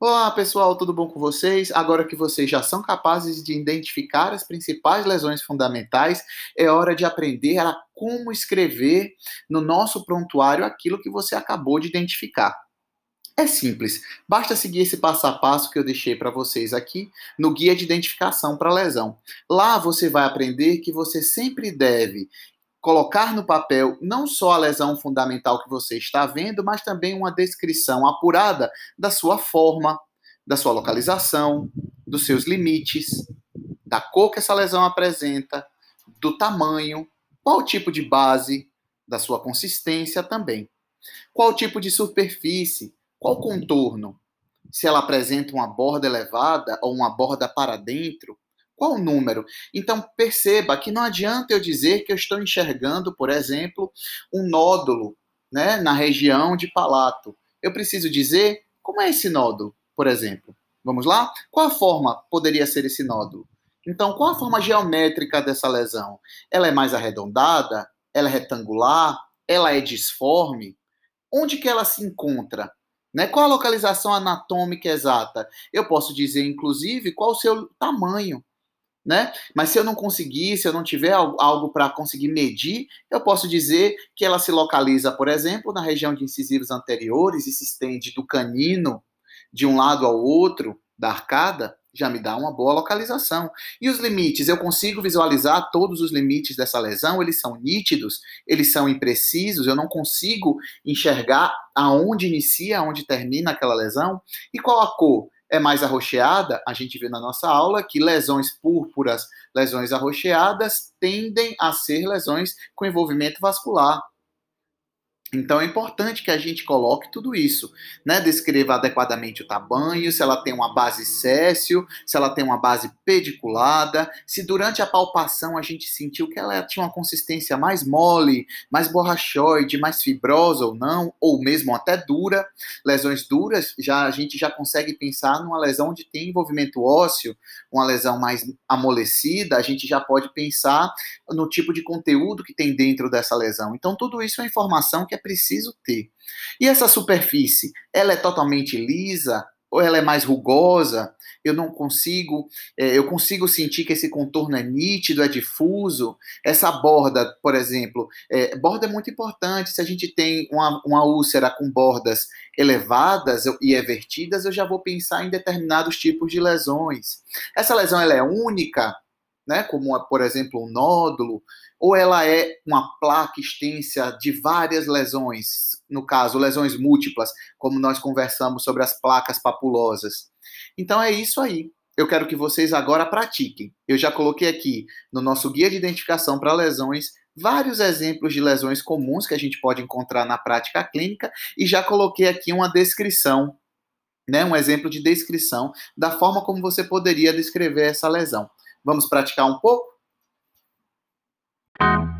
Olá pessoal, tudo bom com vocês? Agora que vocês já são capazes de identificar as principais lesões fundamentais, é hora de aprender a como escrever no nosso prontuário aquilo que você acabou de identificar. É simples, basta seguir esse passo a passo que eu deixei para vocês aqui no guia de identificação para lesão. Lá você vai aprender que você sempre deve colocar no papel não só a lesão fundamental que você está vendo, mas também uma descrição apurada da sua forma, da sua localização, dos seus limites, da cor que essa lesão apresenta, do tamanho, qual tipo de base, da sua consistência também. Qual tipo de superfície, qual contorno, se ela apresenta uma borda elevada ou uma borda para dentro, qual o número? Então perceba que não adianta eu dizer que eu estou enxergando, por exemplo, um nódulo né, na região de palato. Eu preciso dizer como é esse nódulo, por exemplo. Vamos lá? Qual a forma poderia ser esse nódulo? Então, qual a forma geométrica dessa lesão? Ela é mais arredondada? Ela é retangular? Ela é disforme? Onde que ela se encontra? Né? Qual a localização anatômica exata? Eu posso dizer, inclusive, qual o seu tamanho né? Mas se eu não conseguir, se eu não tiver algo para conseguir medir, eu posso dizer que ela se localiza, por exemplo, na região de incisivos anteriores e se estende do canino de um lado ao outro da arcada, já me dá uma boa localização. E os limites, eu consigo visualizar todos os limites dessa lesão, eles são nítidos, eles são imprecisos, eu não consigo enxergar aonde inicia, aonde termina aquela lesão. E qual a cor? É mais arroxeada, a gente vê na nossa aula que lesões púrpuras, lesões arroxeadas, tendem a ser lesões com envolvimento vascular. Então é importante que a gente coloque tudo isso, né? Descreva adequadamente o tamanho, se ela tem uma base céssio, se ela tem uma base pediculada, se durante a palpação a gente sentiu que ela tinha uma consistência mais mole, mais borrachoide, mais fibrosa ou não, ou mesmo até dura. Lesões duras, já a gente já consegue pensar numa lesão onde tem envolvimento ósseo, uma lesão mais amolecida, a gente já pode pensar no tipo de conteúdo que tem dentro dessa lesão. Então tudo isso é informação que é preciso ter. E essa superfície, ela é totalmente lisa ou ela é mais rugosa? Eu não consigo, é, eu consigo sentir que esse contorno é nítido, é difuso. Essa borda, por exemplo, é, borda é muito importante. Se a gente tem uma, uma úlcera com bordas elevadas e evertidas, eu já vou pensar em determinados tipos de lesões. Essa lesão ela é única, né? Como por exemplo um nódulo ou ela é uma placa extensa de várias lesões, no caso, lesões múltiplas, como nós conversamos sobre as placas papulosas. Então é isso aí. Eu quero que vocês agora pratiquem. Eu já coloquei aqui no nosso guia de identificação para lesões vários exemplos de lesões comuns que a gente pode encontrar na prática clínica e já coloquei aqui uma descrição, né, um exemplo de descrição da forma como você poderia descrever essa lesão. Vamos praticar um pouco? Thank you.